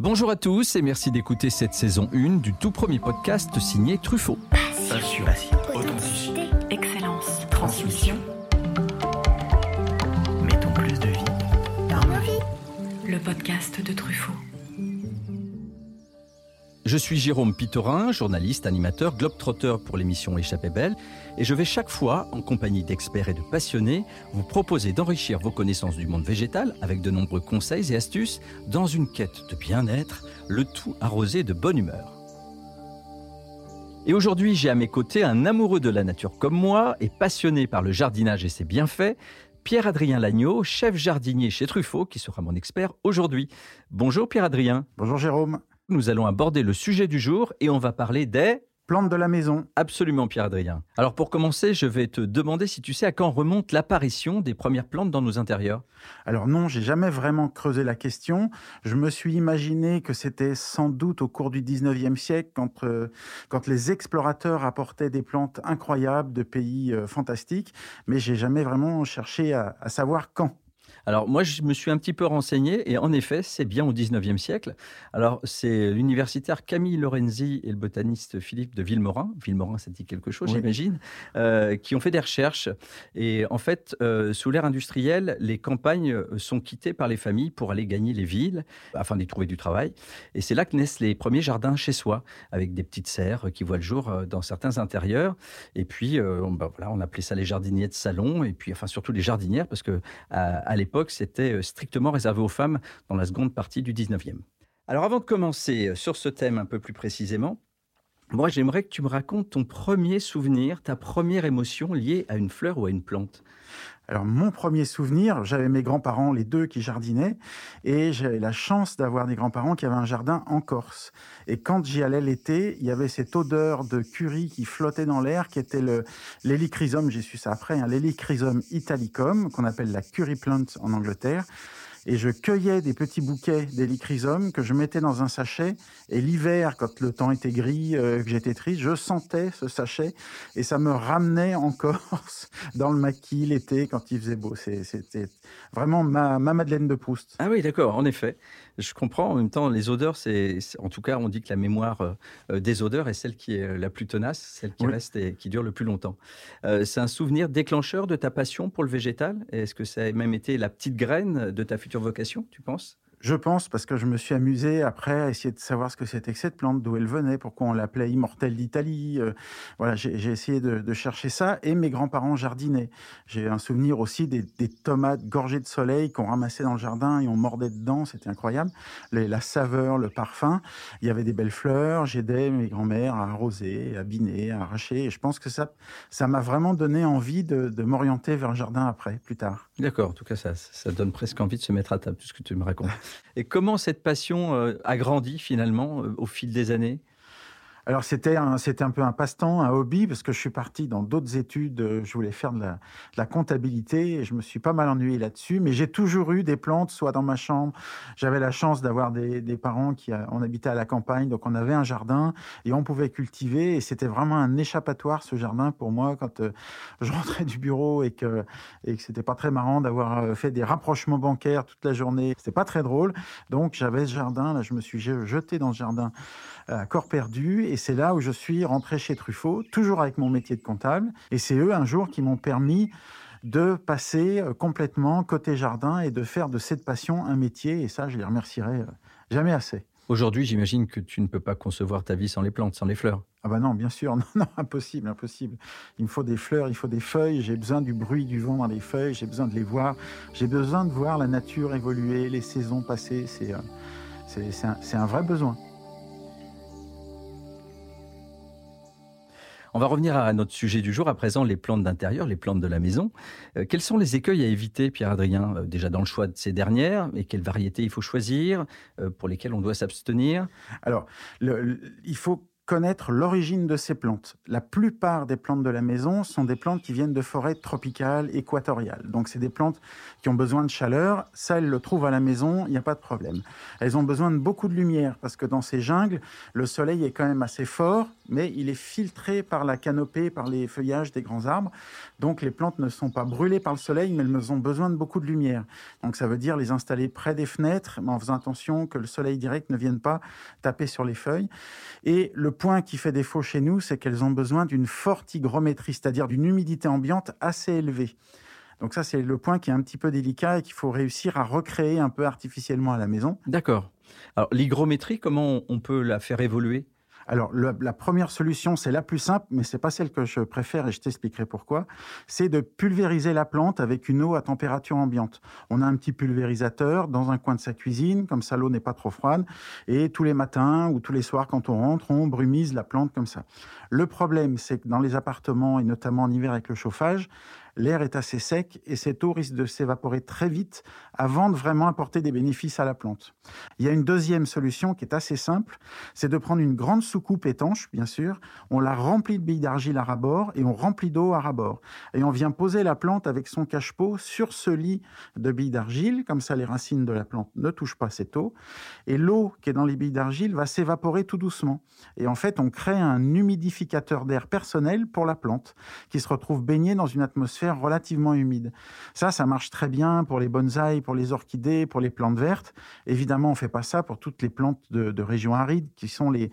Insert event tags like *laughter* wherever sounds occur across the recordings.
Bonjour à tous et merci d'écouter cette saison 1 du tout premier podcast signé Truffaut. Passion, authenticité, excellence, transmission. Mettons plus de vie dans nos vies. Le podcast de Truffaut. Je suis Jérôme Pitorin, journaliste, animateur, globetrotter pour l'émission Échappée Belle, et je vais chaque fois, en compagnie d'experts et de passionnés, vous proposer d'enrichir vos connaissances du monde végétal avec de nombreux conseils et astuces dans une quête de bien-être, le tout arrosé de bonne humeur. Et aujourd'hui, j'ai à mes côtés un amoureux de la nature comme moi et passionné par le jardinage et ses bienfaits, Pierre-Adrien Lagneau, chef jardinier chez Truffaut, qui sera mon expert aujourd'hui. Bonjour Pierre-Adrien. Bonjour Jérôme nous allons aborder le sujet du jour et on va parler des plantes de la maison. Absolument, Pierre-Adrien. Alors pour commencer, je vais te demander si tu sais à quand remonte l'apparition des premières plantes dans nos intérieurs. Alors non, j'ai jamais vraiment creusé la question. Je me suis imaginé que c'était sans doute au cours du 19e siècle, quand, euh, quand les explorateurs apportaient des plantes incroyables de pays euh, fantastiques, mais j'ai jamais vraiment cherché à savoir quand. Alors moi, je me suis un petit peu renseigné et en effet, c'est bien au 19e siècle. Alors c'est l'universitaire Camille Lorenzi et le botaniste Philippe de Villemorin, Villemorin ça dit quelque chose j'imagine, euh, qui ont fait des recherches. Et en fait, euh, sous l'ère industrielle, les campagnes sont quittées par les familles pour aller gagner les villes afin d'y trouver du travail. Et c'est là que naissent les premiers jardins chez soi, avec des petites serres qui voient le jour euh, dans certains intérieurs. Et puis, ben voilà, on appelait ça les jardiniers de salon, et puis enfin surtout les jardinières, parce que à l'époque, c'était euh, strictement réservé aux femmes dans la seconde partie du 19e. Alors avant de commencer euh, sur ce thème un peu plus précisément, moi j'aimerais que tu me racontes ton premier souvenir, ta première émotion liée à une fleur ou à une plante. Alors mon premier souvenir, j'avais mes grands-parents, les deux qui jardinaient, et j'avais la chance d'avoir des grands-parents qui avaient un jardin en Corse. Et quand j'y allais l'été, il y avait cette odeur de curry qui flottait dans l'air, qui était l'hélichrysum, j'ai su ça après, hein, l'hélichrysum italicum, qu'on appelle la curry plant en Angleterre et je cueillais des petits bouquets d'hélichrysum que je mettais dans un sachet. Et l'hiver, quand le temps était gris, euh, que j'étais triste, je sentais ce sachet et ça me ramenait en Corse, *laughs* dans le maquis, l'été, quand il faisait beau. C'était vraiment ma, ma Madeleine de Proust. Ah oui, d'accord, en effet. Je comprends. En même temps, les odeurs, c'est, en tout cas, on dit que la mémoire euh, euh, des odeurs est celle qui est la plus tenace, celle qui reste et qui dure le plus longtemps. c'est un souvenir déclencheur de ta passion pour le végétal? Est-ce que ça a même été la petite graine de ta future vocation, tu penses? Je pense parce que je me suis amusé après à essayer de savoir ce que c'était que cette plante, d'où elle venait, pourquoi on l'appelait immortelle d'Italie. Euh, voilà, j'ai essayé de, chercher ça et mes grands-parents jardinaient. J'ai un souvenir aussi des, tomates gorgées de soleil qu'on ramassait dans le jardin et on mordait dedans, c'était incroyable. la saveur, le parfum. Il y avait des belles fleurs. J'aidais mes grands-mères à arroser, à biner, à arracher. Et je pense que ça, ça m'a vraiment donné envie de, m'orienter vers le jardin après, plus tard. D'accord. En tout cas, ça, ça donne presque envie de se mettre à table, tout ce que tu me racontes. Et comment cette passion euh, a grandi finalement euh, au fil des années? Alors c'était un, c'était un peu un passe-temps, un hobby, parce que je suis parti dans d'autres études. Euh, je voulais faire de la, de la, comptabilité et je me suis pas mal ennuyé là-dessus. Mais j'ai toujours eu des plantes, soit dans ma chambre. J'avais la chance d'avoir des, des, parents qui on habitait à la campagne, donc on avait un jardin et on pouvait cultiver. Et c'était vraiment un échappatoire ce jardin pour moi quand euh, je rentrais du bureau et que et que c'était pas très marrant d'avoir euh, fait des rapprochements bancaires toute la journée. C'était pas très drôle. Donc j'avais ce jardin. Là, je me suis jeté dans ce jardin à corps perdu. Et c'est là où je suis rentré chez Truffaut, toujours avec mon métier de comptable. Et c'est eux, un jour, qui m'ont permis de passer euh, complètement côté jardin et de faire de cette passion un métier. Et ça, je les remercierai euh, jamais assez. Aujourd'hui, j'imagine que tu ne peux pas concevoir ta vie sans les plantes, sans les fleurs. Ah bah non, bien sûr, *laughs* non, non, impossible, impossible. Il me faut des fleurs, il faut des feuilles, j'ai besoin du bruit du vent dans les feuilles, j'ai besoin de les voir, j'ai besoin de voir la nature évoluer, les saisons passer, c'est euh, c'est un, un vrai besoin. On va revenir à notre sujet du jour, à présent les plantes d'intérieur, les plantes de la maison. Euh, quels sont les écueils à éviter, Pierre-Adrien, euh, déjà dans le choix de ces dernières, et quelles variétés il faut choisir, euh, pour lesquelles on doit s'abstenir? Alors, il faut connaître l'origine de ces plantes. La plupart des plantes de la maison sont des plantes qui viennent de forêts tropicales, équatoriales. Donc c'est des plantes qui ont besoin de chaleur. Ça, elles le trouvent à la maison, il n'y a pas de problème. Elles ont besoin de beaucoup de lumière parce que dans ces jungles, le soleil est quand même assez fort, mais il est filtré par la canopée, par les feuillages des grands arbres. Donc les plantes ne sont pas brûlées par le soleil, mais elles ont besoin de beaucoup de lumière. Donc ça veut dire les installer près des fenêtres, mais en faisant attention que le soleil direct ne vienne pas taper sur les feuilles. Et le point qui fait défaut chez nous, c'est qu'elles ont besoin d'une forte hygrométrie, c'est-à-dire d'une humidité ambiante assez élevée. Donc ça, c'est le point qui est un petit peu délicat et qu'il faut réussir à recréer un peu artificiellement à la maison. D'accord. Alors l'hygrométrie, comment on peut la faire évoluer? Alors, la première solution, c'est la plus simple, mais c'est pas celle que je préfère et je t'expliquerai pourquoi. C'est de pulvériser la plante avec une eau à température ambiante. On a un petit pulvérisateur dans un coin de sa cuisine, comme ça l'eau n'est pas trop froide. Et tous les matins ou tous les soirs, quand on rentre, on brumise la plante comme ça. Le problème, c'est que dans les appartements et notamment en hiver avec le chauffage, l'air est assez sec et cette eau risque de s'évaporer très vite avant de vraiment apporter des bénéfices à la plante. Il y a une deuxième solution qui est assez simple, c'est de prendre une grande soucoupe étanche, bien sûr, on la remplit de billes d'argile à rabord et on remplit d'eau à rabord. Et on vient poser la plante avec son cache-pot sur ce lit de billes d'argile, comme ça les racines de la plante ne touchent pas cette eau. Et l'eau qui est dans les billes d'argile va s'évaporer tout doucement. Et en fait, on crée un humidificateur d'air personnel pour la plante qui se retrouve baignée dans une atmosphère relativement humide. Ça, ça marche très bien pour les bonsaïs, pour les orchidées, pour les plantes vertes. Évidemment, on fait pas ça pour toutes les plantes de, régions arides, qui sont les,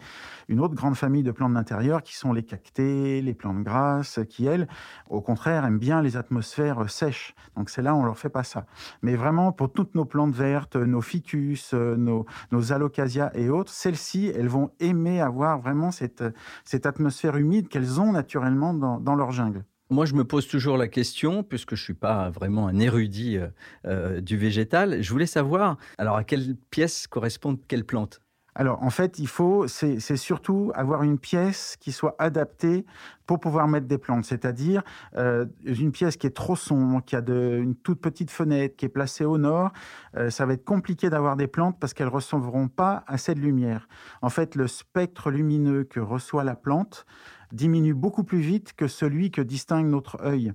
une autre grande famille de plantes d'intérieur, qui sont les cactées, les plantes grasses, qui, elles, au contraire, aiment bien les atmosphères sèches. Donc, c'est là, on leur fait pas ça. Mais vraiment, pour toutes nos plantes vertes, nos ficus, nos, nos alocasias et autres, celles-ci, elles vont aimer avoir vraiment cette, atmosphère humide qu'elles ont naturellement dans leur jungle. Moi, je me pose toujours la question, puisque je ne suis pas vraiment un érudit euh, euh, du végétal. Je voulais savoir, alors à quelle pièce correspondent quelles plantes? Alors, en fait, il faut, c'est surtout avoir une pièce qui soit adaptée pour pouvoir mettre des plantes, c'est-à-dire euh, une pièce qui est trop sombre, qui a de, une toute petite fenêtre, qui est placée au nord. ça va être compliqué d'avoir des plantes parce qu'elles ne recevront pas assez de lumière. En fait, le spectre lumineux que reçoit la plante diminue beaucoup plus vite que celui que distingue notre œil.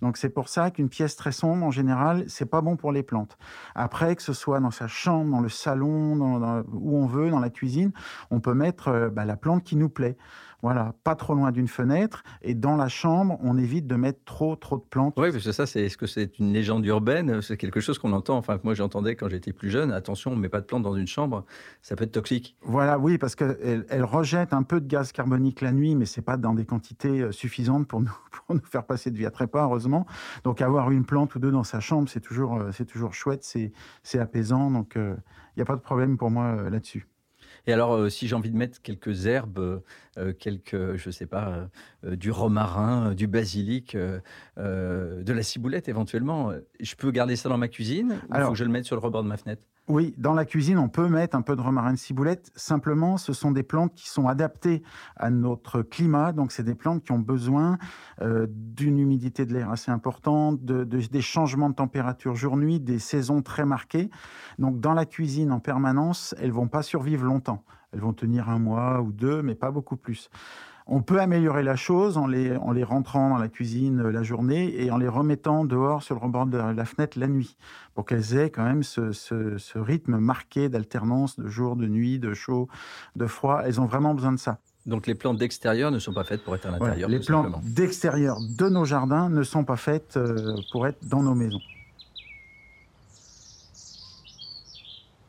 Donc c'est pour ça qu'une pièce très sombre, en général, c'est pas bon pour les plantes. Après, que ce soit dans sa chambre, dans le salon, où on veut, dans la cuisine, on peut mettre euh, bah, la plante qui nous plaît. Voilà, pas trop loin d'une fenêtre. Et dans la chambre, on évite de mettre trop, trop de plantes. Oui, parce que ça, c'est, est-ce que c'est une légende urbaine? C'est quelque chose qu'on entend. Enfin, moi, j'entendais quand j'étais plus jeune. Attention, on ne met pas de plantes dans une chambre, ça peut être toxique. Voilà, oui, parce qu'elle elle rejette un peu de gaz carbonique la nuit, mais c'est pas dans des quantités euh, suffisantes pour nous, *laughs* pour nous faire passer de vie à trépas, heureusement. Donc, avoir une plante ou deux dans sa chambre, c'est toujours, euh, c'est toujours chouette, c'est, c'est apaisant. Donc, il euh, n'y a pas de problème pour moi là-dessus. Et alors, euh, si j'ai envie de mettre quelques herbes, euh, euh, quelques, je ne sais pas, du romarin, du basilic, de la ciboulette éventuellement, je peux garder ça dans ma cuisine ou faut que je le mette sur le rebord de ma fenêtre? Oui, dans la cuisine, on peut mettre un peu de romarin de ciboulette. Simplement, ce sont des plantes qui sont adaptées à notre climat. Donc, c'est des plantes qui ont besoin euh, d'une humidité de l'air assez importante, de, des changements de température jour-nuit, des saisons très marquées. Donc, dans la cuisine en permanence, elles vont pas survivre longtemps. Elles vont tenir un mois ou deux, mais pas beaucoup plus. On peut améliorer la chose en les, en les rentrant dans la cuisine euh, la journée et en les remettant dehors sur le rebord de la fenêtre la nuit, pour qu'elles aient quand même ce, rythme marqué d'alternance de jour, de nuit, de chaud, de froid. Elles ont vraiment besoin de ça. Donc les plantes d'extérieur ne sont pas faites pour être à l'intérieur. les plantes d'extérieur de nos jardins ne sont pas faites euh, pour être dans nos maisons.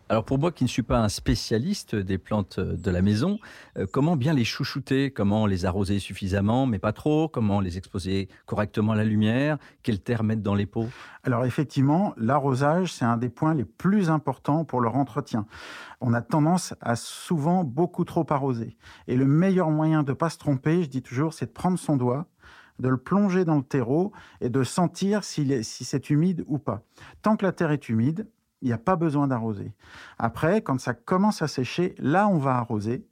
Alors pour moi qui ne suis pas un spécialiste des plantes de la maison, euh, comment bien les chouchouter? Comment les arroser suffisamment, mais pas trop? Comment les exposer correctement à la lumière? Quelle terre mettre dans les pots? Alors effectivement, l'arrosage, c'est un des points les plus importants pour leur entretien. On a tendance à souvent beaucoup trop arroser. Et le meilleur moyen de ne pas se tromper, je dis toujours, c'est de prendre son doigt, de le plonger dans le terreau et de sentir si c'est humide ou pas. Tant que la terre est humide, il n'y a pas besoin d'arroser. Après, quand ça commence à sécher, là, on va arroser.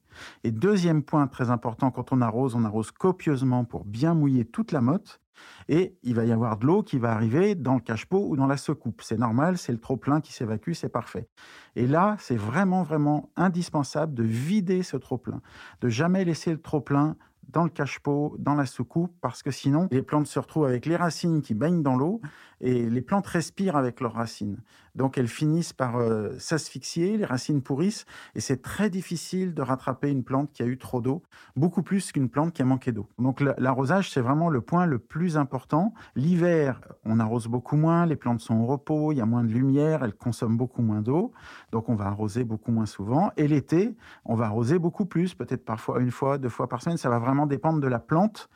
Et deuxième point très important, quand on arrose, on arrose copieusement pour bien mouiller toute la motte. Et il va y avoir de l'eau qui va arriver dans le cache-pot ou dans la secoupe. C'est normal, c'est le trop-plein qui s'évacue, c'est parfait. Et là, c'est vraiment, vraiment indispensable de vider ce trop-plein, de jamais laisser le trop-plein dans le cache-pot, dans la soucoupe, parce que sinon, les plantes se retrouvent avec les racines qui baignent dans l'eau et les plantes respirent avec leurs racines. Donc elles finissent par euh, s'asphyxier, les racines pourrissent et c'est très difficile de rattraper une plante qui a eu trop d'eau, beaucoup plus qu'une plante qui a manqué d'eau. Donc l'arrosage, c'est vraiment le point le plus important. L'hiver, on arrose beaucoup moins, les plantes sont au repos, il y a moins de lumière, elles consomment beaucoup moins d'eau, donc on va arroser beaucoup moins souvent. Et l'été, on va arroser beaucoup plus, peut-être parfois une fois, deux fois par semaine, ça va vraiment dépendre de la plante.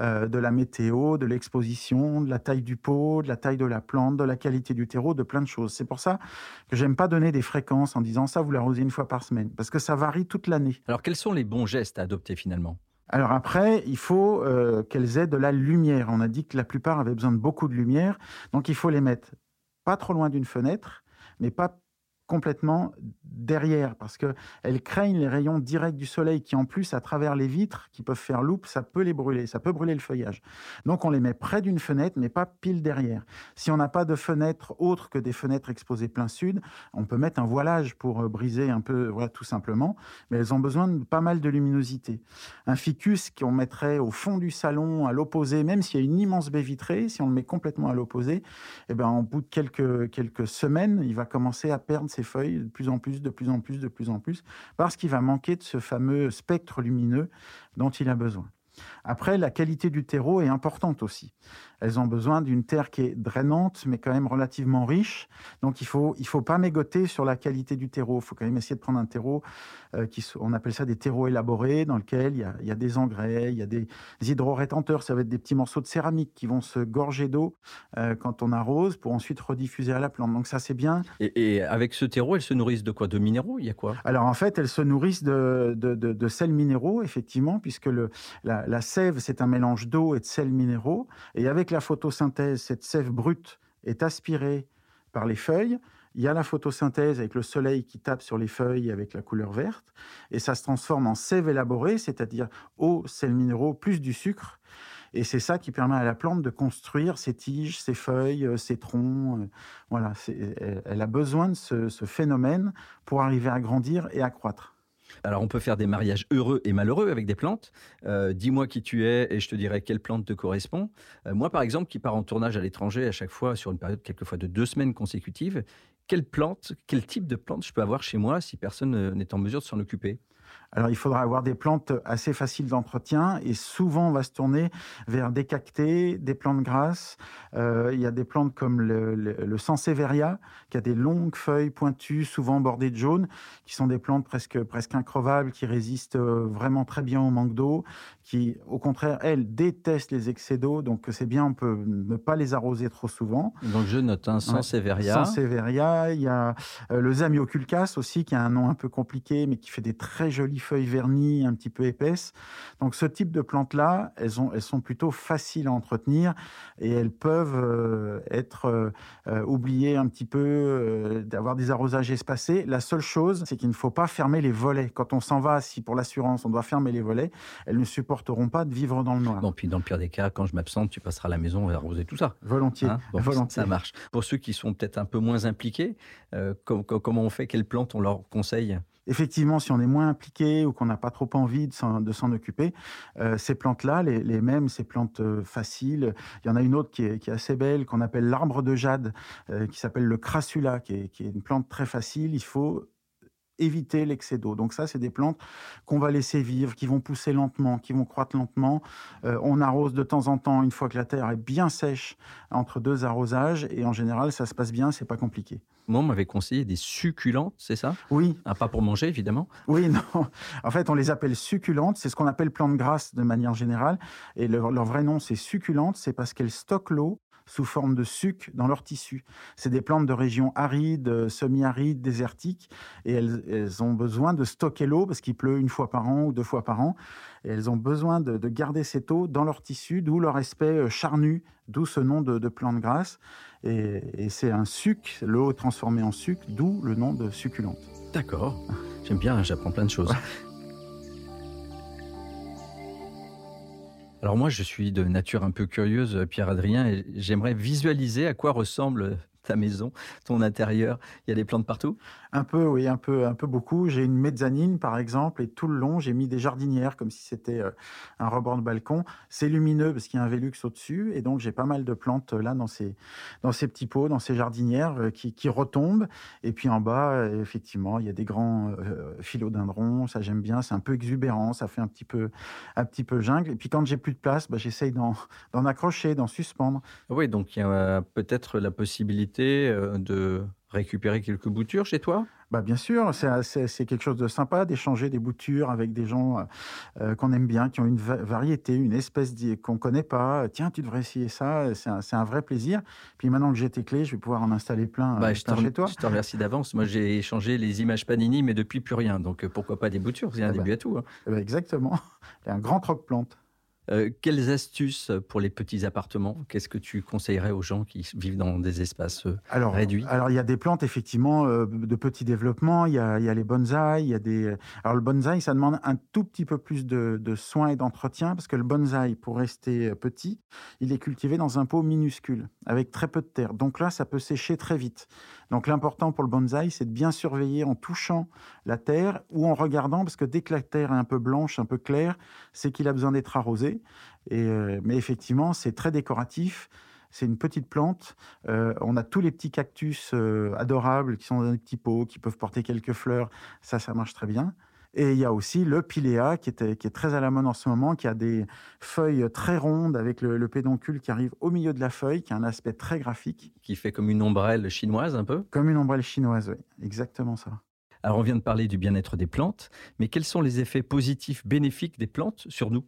Euh, de la météo, de l'exposition, de la taille du pot, de la taille de la plante, de la qualité du terreau, de plein de choses. C'est pour ça que j'aime pas donner des fréquences en disant ça, vous l'arrosez une fois par semaine, parce que ça varie toute l'année. Alors quels sont les bons gestes à adopter finalement? Alors après, il faut euh, qu'elles aient de la lumière. On a dit que la plupart avaient besoin de beaucoup de lumière, donc il faut les mettre pas trop loin d'une fenêtre, mais pas complètement derrière parce que elles craignent les rayons directs du soleil qui en plus à travers les vitres qui peuvent faire loupe ça peut les brûler ça peut brûler le feuillage. Donc on les met près d'une fenêtre mais pas pile derrière. Si on n'a pas de fenêtre autre que des fenêtres exposées plein sud on peut mettre un voilage pour euh, briser un peu voilà tout simplement. Mais elles ont besoin de pas mal de luminosité. Un ficus qu'on mettrait au fond du salon à l'opposé même s'il y a une immense baie vitrée si on le met complètement à l'opposé eh ben en bout de quelques quelques semaines il va commencer à perdre ses feuilles de plus en plus, de plus en plus, de plus en plus, parce qu'il va manquer de ce fameux spectre lumineux dont il a besoin. Après, la qualité du terreau est importante aussi. Elles ont besoin d'une terre qui est drainante, mais quand même relativement riche. Donc, il faut, il faut pas mégoter sur la qualité du terreau. Il faut quand même essayer de prendre un terreau, euh, qui, on appelle ça des terreaux élaborés, dans lequel il y a, il y a des engrais, il y a des, hydro-rétenteurs. Ça va être des petits morceaux de céramique qui vont se gorger d'eau euh, quand on arrose pour ensuite rediffuser à la plante. Donc, ça, c'est bien. Et, avec ce terreau, elles se nourrissent de quoi? De minéraux? Il y a quoi? Alors, en fait, elles se nourrissent de, de, de, sels minéraux, effectivement, puisque le, la, la sève, c'est un mélange d'eau et de sels minéraux. Et avec la photosynthèse, cette sève brute est aspirée par les feuilles. Il y a la photosynthèse avec le soleil qui tape sur les feuilles avec la couleur verte, et ça se transforme en sève élaborée, c'est-à-dire eau, sels minéraux, plus du sucre. Et c'est ça qui permet à la plante de construire ses tiges, ses feuilles, euh, ses troncs. Euh, voilà, elle a besoin de ce, ce phénomène pour arriver à grandir et à croître. Alors, on peut faire des mariages heureux et malheureux avec des plantes. Euh, dis-moi qui tu es et je te dirai quelle plante te correspond. Euh, moi, par exemple, qui pars en tournage à l'étranger à chaque fois sur une période quelquefois de deux semaines consécutives, quelle plante, quel type de plante je peux avoir chez moi si personne euh, n'est en mesure de s'en occuper? Alors, il faudra avoir des plantes assez faciles d'entretien et souvent on va se tourner vers des cactés, des plantes grasses. Euh, il y a des plantes comme le, le, le qui a des longues feuilles pointues, souvent bordées de jaune, qui sont des plantes presque, presque increvables, qui résistent euh, vraiment très bien au manque d'eau, qui, au contraire, elles détestent les excès d'eau. Donc, c'est bien, on peut ne pas les arroser trop souvent. Donc, je note un Sansevieria. Sansevieria. Il y a euh, le Zamioculcas aussi, qui a un nom un peu compliqué, mais qui fait des très jolies feuilles vernies, un petit peu épaisses. Donc ce type de plantes-là, elles, ont, elles sont plutôt faciles à entretenir et elles peuvent euh, être euh, euh, oubliées un petit peu, d'avoir des arrosages espacés. La seule chose, c'est qu'il ne faut pas fermer les volets. Quand on s'en va, si pour l'assurance on doit fermer les volets, elles ne supporteront pas de vivre dans le noir. Bon, puis dans le pire des cas, quand je m'absente, tu passeras à la maison et arroser tout ça. Volontiers. Hein? Volontiers. Ça marche. Pour ceux qui sont peut-être un peu moins impliqués, comment on fait? Quelles plantes on leur conseille? Effectivement, si on est moins impliqué ou qu'on n'a pas trop envie de s'en occuper, euh, ces plantes-là, les, mêmes, ces plantes euh, faciles, il y en a une autre qui est, assez belle, qu'on appelle l'arbre de jade, euh, qui s'appelle le crassula, qui est, qui est une plante très facile. Il faut éviter l'excès d'eau. Donc ça, c'est des plantes qu'on va laisser vivre, qui vont pousser lentement, qui vont croître lentement. on arrose de temps en temps, une fois que la terre est bien sèche, entre deux arrosages, et en général, ça se passe bien, c'est pas compliqué. Moi, on m'avait conseillé des succulentes, c'est ça? Oui. Ah, pas pour manger, évidemment. Oui, *laughs* non. En fait, on les appelle succulentes. C'est ce qu'on appelle plantes grasses de manière générale. Et leur, leur vrai nom, c'est succulentes. C'est parce qu'elles stockent l'eau sous forme de suc dans leur tissu. C'est des plantes de régions arides, semi-arides, désertiques, et elles, ont besoin de stocker l'eau parce qu'il pleut une fois par an ou deux fois par an. Et elles ont besoin de, garder cette eau dans leur tissu, d'où leur aspect euh, charnu, d'où ce nom de, de plante grasse. Et, c'est un suc, l'eau transformée en suc, d'où le nom de succulente. D'accord. J'aime bien, j'apprends plein de choses. *laughs* Alors moi, je suis de nature un peu curieuse, Pierre-Adrien, et j'aimerais visualiser à quoi ressemble ta maison, ton intérieur. Il y a des plantes partout? Un peu, oui, un peu, un peu beaucoup. J'ai une mezzanine, par exemple, et tout le long, j'ai mis des jardinières, comme si c'était euh, un rebord de balcon. C'est lumineux parce qu'il y a un Velux au-dessus, et donc j'ai pas mal de plantes euh, là dans ces, dans ces petits pots, dans ces jardinières euh, qui, retombent. Et puis en bas, effectivement, il y a des grands philodendrons, ça j'aime bien, c'est un peu exubérant, ça fait un petit peu, un petit peu jungle. Et puis quand j'ai plus de place, bah, j'essaye d'en accrocher, d'en suspendre. Oui, donc il y a peut-être la possibilité euh, de récupérer quelques boutures chez toi? Bah bien sûr, c'est quelque chose de sympa d'échanger des boutures avec des gens euh, euh, qu'on aime bien, qui ont une variété, une espèce qu'on ne connaît pas. Tiens, tu devrais essayer ça, c'est un, vrai plaisir. Puis maintenant que j'ai tes clés, je vais pouvoir en installer plein bah, chez toi. Je te remercie d'avance. Moi, j'ai échangé les images Panini, mais depuis plus rien. Donc pourquoi pas des boutures? C'est un eh début ben, à tout. Hein. Eh ben, exactement. *laughs* un grand troc-plante. Euh, quelles astuces pour les petits appartements Qu'est-ce que tu conseillerais aux gens qui vivent dans des espaces euh, réduits? Alors, il y a des plantes, effectivement, euh, de petit développement. Il y, a, les bonsaïs. Il y a des... Alors, le bonsaï, ça demande un tout petit peu plus de, de soins et d'entretien parce que le bonsaï, pour rester petit, il est cultivé dans un pot minuscule avec très peu de terre. Donc là, ça peut sécher très vite. Donc l'important pour le bonsaï, c'est de bien surveiller en touchant la terre ou en regardant, parce que dès que la terre est un peu blanche, un peu claire, c'est qu'il a besoin d'être arrosé. Et, euh, mais effectivement, c'est très décoratif. C'est une petite plante. Euh, on a tous les petits cactus euh, adorables qui sont dans des petits pots, qui peuvent porter quelques fleurs. Ça, ça marche très bien. Et il y a aussi le piléa qui, est, qui est très à la mode en ce moment, qui a des feuilles très rondes avec le, pédoncule qui arrive au milieu de la feuille, qui a un aspect très graphique. Qui fait comme une ombrelle chinoise un peu? Comme une ombrelle chinoise, oui, exactement ça. Alors on vient de parler du bien-être des plantes, mais quels sont les effets positifs, bénéfiques des plantes sur nous?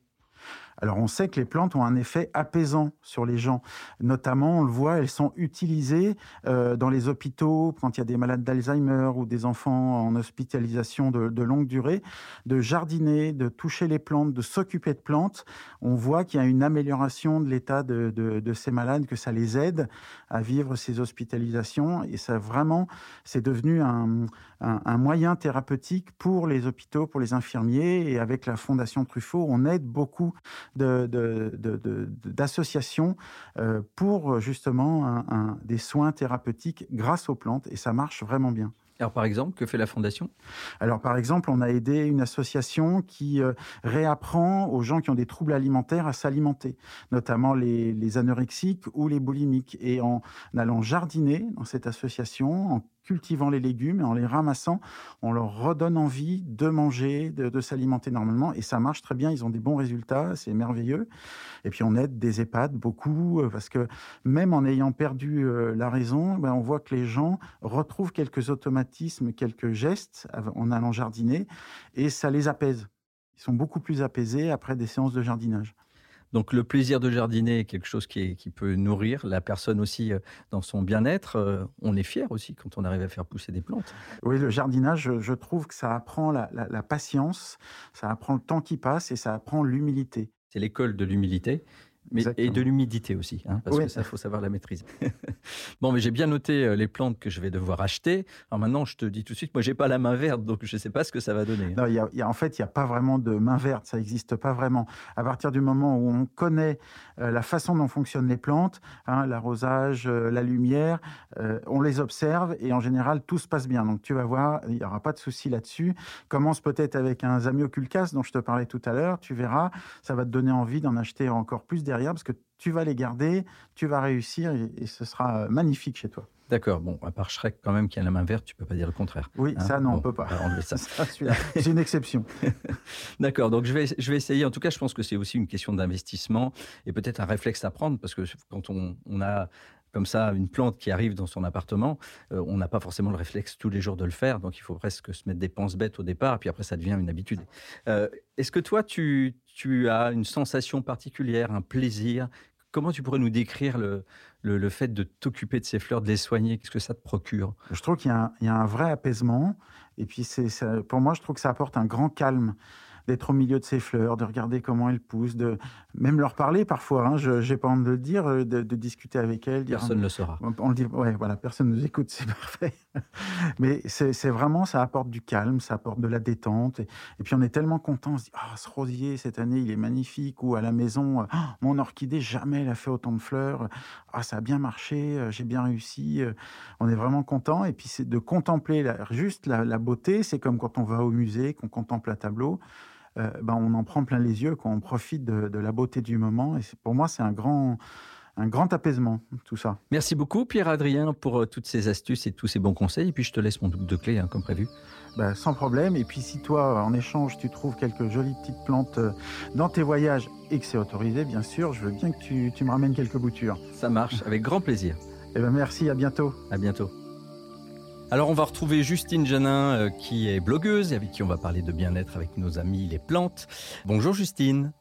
Alors on sait que les plantes ont un effet apaisant sur les gens. Notamment, on le voit, elles sont utilisées euh, dans les hôpitaux quand il y a des malades d'Alzheimer ou des enfants en hospitalisation de, longue durée, de jardiner, de toucher les plantes, de s'occuper de plantes. On voit qu'il y a une amélioration de l'état de, ces malades, que ça les aide à vivre ces hospitalisations. Et ça vraiment, c'est devenu un, un, moyen thérapeutique pour les hôpitaux, pour les infirmiers. Et avec la Fondation Truffaut, on aide beaucoup d'associations euh, pour justement des soins thérapeutiques grâce aux plantes. Et ça marche vraiment bien. Alors, par exemple, que fait la Fondation? Alors, par exemple, on a aidé une association qui euh, réapprend aux gens qui ont des troubles alimentaires à s'alimenter, notamment les, les, anorexiques ou les boulimiques. Et en allant jardiner dans cette association, en cultivant les légumes et en les ramassant, on leur redonne envie de manger, de, s'alimenter normalement. Et ça marche très bien, ils ont des bons résultats, c'est merveilleux. Et puis on aide des EHPAD beaucoup, euh, parce que même en ayant perdu euh, la raison, ben on voit que les gens retrouvent quelques automatismes, quelques gestes en allant jardiner, et ça les apaise. Ils sont beaucoup plus apaisés après des séances de jardinage. Donc le plaisir de jardiner est quelque chose qui, peut nourrir la personne aussi euh, dans son bien-être. Euh, on est fier aussi quand on arrive à faire pousser des plantes. Oui, le jardinage, je, trouve que ça apprend la, patience, ça apprend le temps qui passe et ça apprend l'humilité. C'est l'école de l'humilité. Mais, et de l'humidité aussi, hein, parce que ça, faut savoir la maîtriser. *laughs* bon, mais j'ai bien noté euh, les plantes que je vais devoir acheter. Alors maintenant, je te dis tout de suite, moi, j'ai pas la main verte, donc je ne sais pas ce que ça va donner. Non, y a, en fait, il n'y a pas vraiment de main verte, ça n'existe pas vraiment. À partir du moment où on connaît euh, la façon dont fonctionnent les plantes, hein, l'arrosage, euh, la lumière, on les observe et en général, tout se passe bien. Donc tu vas voir, il n'y aura pas de souci là-dessus. Commence peut-être avec un zamioculcas dont je te parlais tout à l'heure, tu verras, ça va te donner envie d'en acheter encore plus derrière parce que tu vas les garder, tu vas réussir et, ce sera euh, magnifique chez toi. D'accord. Bon, à part Shrek, quand même, qui a la main verte, tu peux pas dire le contraire. Oui, hein ça, non, on peut pas. ça. *laughs* c'est une exception. *laughs* D'accord. Donc, je vais, je vais essayer. En tout cas, je pense que c'est aussi une question d'investissement et peut-être un réflexe à prendre parce que quand on, on a comme ça une plante qui arrive dans son appartement, euh, on n'a pas forcément le réflexe tous les jours de le faire, donc il faut presque se mettre des penses bêtes au départ, puis après ça devient une habitude. Euh, est-ce que toi, tu, as une sensation particulière, un plaisir? Comment tu pourrais nous décrire le, le, fait de t'occuper de ces fleurs, de les soigner? Qu'est-ce que ça te procure? Je trouve qu'il y, y, a un vrai apaisement, et puis c'est, pour moi, je trouve que ça apporte un grand calme. D'être au milieu de ces fleurs, de regarder comment elles poussent, de même leur parler parfois. Hein, je n'ai pas envie de le dire, euh, de, discuter avec elles. Personne ne le saura. On, le dit, ouais, voilà, personne ne nous écoute, *laughs* c'est parfait. Mais c'est vraiment, ça apporte du calme, ça apporte de la détente. Et, puis on est tellement content, on se dit, ah, ce rosier cette année, il est magnifique. Ou à la maison, ah, mon orchidée, jamais elle a fait autant de fleurs. Ah, ça a bien marché, euh, j'ai bien réussi. On est vraiment content. Et puis c'est de contempler juste la, la beauté. C'est comme quand on va au musée, qu'on contemple un tableau. Euh, ben, on en prend plein les yeux, quand on profite de, la beauté du moment. Et pour moi, c'est un grand, un grand apaisement, tout ça. Merci beaucoup, Pierre-Adrien, pour euh, toutes ces astuces et tous ces bons conseils. Et puis, je te laisse mon double de clé, hein, comme prévu. Ben, sans problème. Et puis, si toi, en échange, tu trouves quelques jolies petites plantes euh, dans tes voyages et que c'est autorisé, bien sûr, je veux bien que tu, tu me ramènes quelques boutures. Ça marche, avec grand plaisir. Eh ben, merci, à bientôt. À bientôt. Alors on va retrouver Justine Janin euh, qui est blogueuse et avec qui on va parler de bien-être avec nos amis les plantes. Bonjour Justine.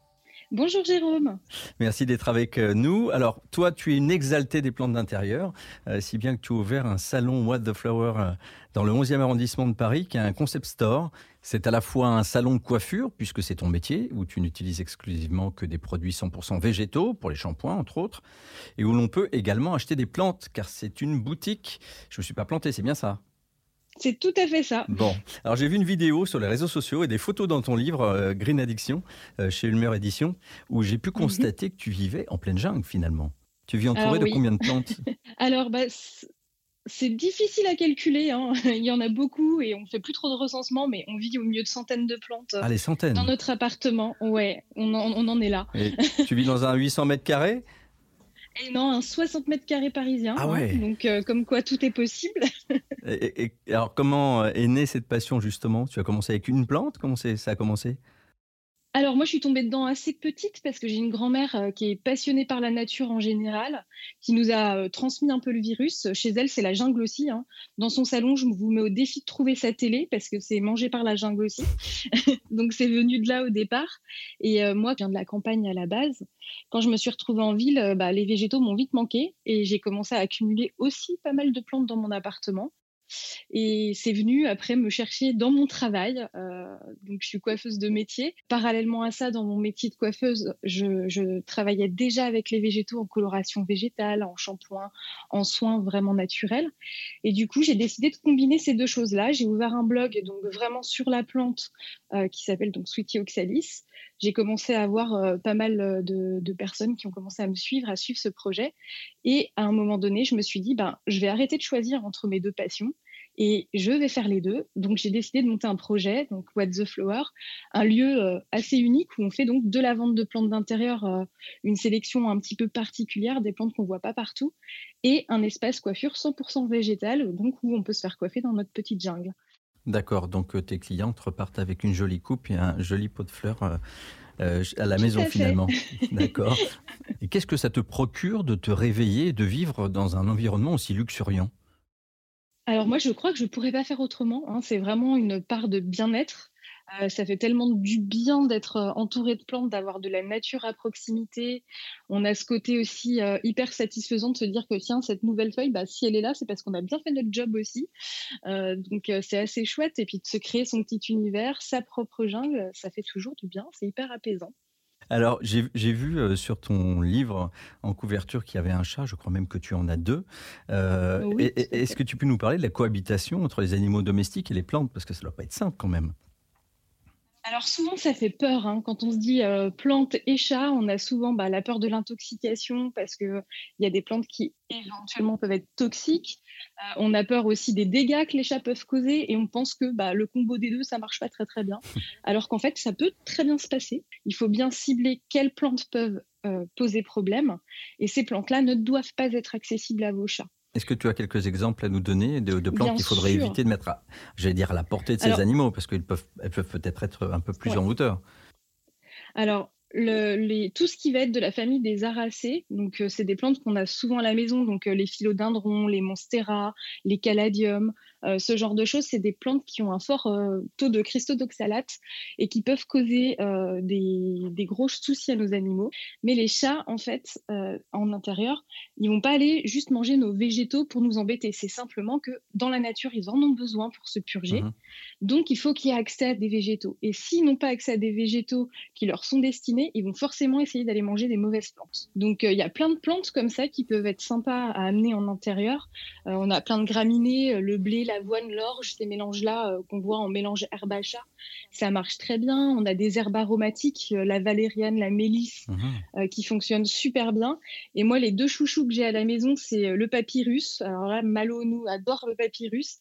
Bonjour Jérôme. Merci d'être avec euh, nous. Alors toi, tu es une exaltée des plantes d'intérieur, euh, si bien que tu as ouvert un salon What the Flower dans le 11e arrondissement de Paris, qui est un concept store. C'est à la fois un salon de coiffure, puisque c'est ton métier, où tu n'utilises exclusivement que des produits 100% végétaux, pour les shampoings entre autres, et où l'on peut également acheter des plantes, car c'est une boutique. Je ne me suis pas planté, c'est bien ça? C'est tout à fait ça. Bon, alors j'ai vu une vidéo sur les réseaux sociaux et des photos dans ton livre euh, Green Addiction euh, chez Ulmer Édition où j'ai pu mhm. constater que tu vivais en pleine jungle finalement. Tu vis entouré de combien de plantes? *laughs* Alors, bah, c'est difficile à calculer. Hein. *laughs* Il y en a beaucoup et on fait plus trop de recensement, mais on vit au milieu de centaines de plantes. Ah, les centaines Dans notre appartement, ouais, on en, on en est là. Et tu vis dans un 800 mètres carrés? Et non, un 60 mètres carrés parisien. Ah ouais. donc, euh, comme quoi tout est possible. *laughs* et, alors, comment est née cette passion justement? Tu as commencé avec une plante? Comment ça a commencé? Alors moi, je suis tombée dedans assez petite parce que j'ai une grand-mère euh, qui est passionnée par la nature en général, qui nous a euh, transmis un peu le virus. Chez elle, c'est la jungle aussi. Hein. Dans son salon, je vous mets au défi de trouver sa télé parce que c'est mangé par la jungle aussi. *laughs* Donc c'est venu de là au départ. Et euh, moi, je viens de la campagne à la base. Quand je me suis retrouvée en ville, bah, les végétaux m'ont vite manqué et j'ai commencé à accumuler aussi pas mal de plantes dans mon appartement. Et c'est venu après me chercher dans mon travail. Euh, donc, je suis coiffeuse de métier. Parallèlement à ça, dans mon métier de coiffeuse, je, travaillais déjà avec les végétaux en coloration végétale, en shampoing, en soins vraiment naturels. Et du coup, j'ai décidé de combiner ces deux choses-là. J'ai ouvert un blog donc vraiment sur la plante euh, qui s'appelle donc Sweetie Oxalis j'ai commencé à avoir euh, pas mal euh, de, personnes qui ont commencé à me suivre, à suivre ce projet. Et à un moment donné, je me suis dit, ben, je vais arrêter de choisir entre mes deux passions et je vais faire les deux. Donc j'ai décidé de monter un projet, donc What the Flower, un lieu euh, assez unique où on fait donc de la vente de plantes d'intérieur, une sélection un petit peu particulière des plantes qu'on voit pas partout, et un espace coiffure 100% végétal, donc où on peut se faire coiffer dans notre petite jungle. D'accord, donc euh, tes clientes repartent avec une jolie coupe et un joli pot de fleurs euh, euh, à la maison finalement. *laughs* D'accord. Et qu'est-ce que ça te procure de te réveiller et de vivre dans un environnement aussi luxuriant? Alors moi, je crois que je ne pourrais pas faire autrement. Hein. C'est vraiment une part de bien-être euh, ça fait tellement du bien d'être euh, entouré de plantes, d'avoir de la nature à proximité. On a ce côté aussi euh, hyper satisfaisant de se dire que tiens, cette nouvelle feuille, bah, si elle est là, c'est parce qu'on a bien fait notre job aussi. donc c'est assez chouette. Et puis de se créer son petit univers, sa propre jungle, ça fait toujours du bien. C'est hyper apaisant. Alors, j'ai vu sur ton livre en couverture qu'il y avait un chat, je crois même que tu en as deux. Est-ce que tu peux nous parler de la cohabitation entre les animaux domestiques et les plantes? Parce que ça ne doit pas être simple quand même. Alors souvent, ça fait peur. Hein. Quand on se dit euh, plantes et chats, on a souvent bah, la peur de l'intoxication parce qu'il y a des plantes qui éventuellement peuvent être toxiques. Euh, on a peur aussi des dégâts que les chats peuvent causer et on pense que bah, le combo des deux, ça marche pas très très bien. *laughs* Alors qu'en fait, ça peut très bien se passer. Il faut bien cibler quelles plantes peuvent euh, poser problème et ces plantes-là ne doivent pas être accessibles à vos chats. Est-ce que tu as quelques exemples à nous donner de, plantes qu'il faudrait éviter de mettre, à, j'allais dire, à la portée de ces animaux, parce qu'elles peuvent, elles peuvent peut-être être un peu plus en hauteur. Alors, le, tout ce qui va être de la famille des aracées, donc euh, c'est des plantes qu'on a souvent à la maison, donc euh, les philodendrons, les monstera, les caladiums, ce genre de choses, c'est des plantes qui ont un fort euh, taux de cristaux d'oxalate et qui peuvent causer euh, des, des, gros soucis à nos animaux. Mais les chats, en fait, en intérieur, ils vont pas aller juste manger nos végétaux pour nous embêter. C'est simplement que dans la nature, ils en ont besoin pour se purger. Mmh Donc, il faut qu'il y ait accès à des végétaux. Et s'ils n'ont pas accès à des végétaux qui leur sont destinés, ils vont forcément essayer d'aller manger des mauvaises plantes. Donc, il y a plein de plantes comme ça qui peuvent être sympas à amener en intérieur. on a plein de graminées, le blé, l'avoine, l'orge, ces mélanges-là euh, qu'on voit en mélange herbe à chat, ça marche très bien. On a des herbes aromatiques, euh, la valériane, la mélisse, mhm. euh, qui fonctionnent super bien. Et moi, les deux chouchous que j'ai à la maison, c'est le papyrus. Alors là, Malo nous adore le papyrus.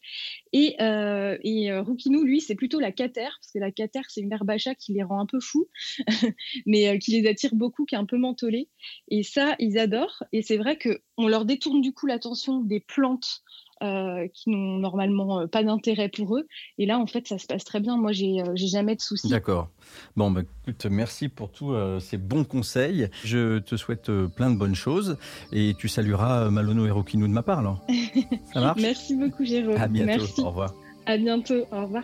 Et, et Roukinou, lui, c'est plutôt la catère, parce que la catère, c'est une herbe à chat qui les rend un peu fous, *laughs* mais qui les attire beaucoup, qui est un peu mentholée. Et ça, ils adorent. Et c'est vrai qu'on leur détourne du coup l'attention des plantes euh, qui n'ont normalement euh, pas d'intérêt pour eux. Et là, en fait, ça se passe très bien. Moi, j'ai euh, jamais de soucis. D'accord. Bon, bah, écoute, merci pour tous ces bons conseils. Je te souhaite plein de bonnes choses et tu salueras Malono et Rokinou de ma part, alors. *laughs* Ça marche? Merci beaucoup, Jérôme. À bientôt. Merci. Au revoir. À bientôt. Au revoir.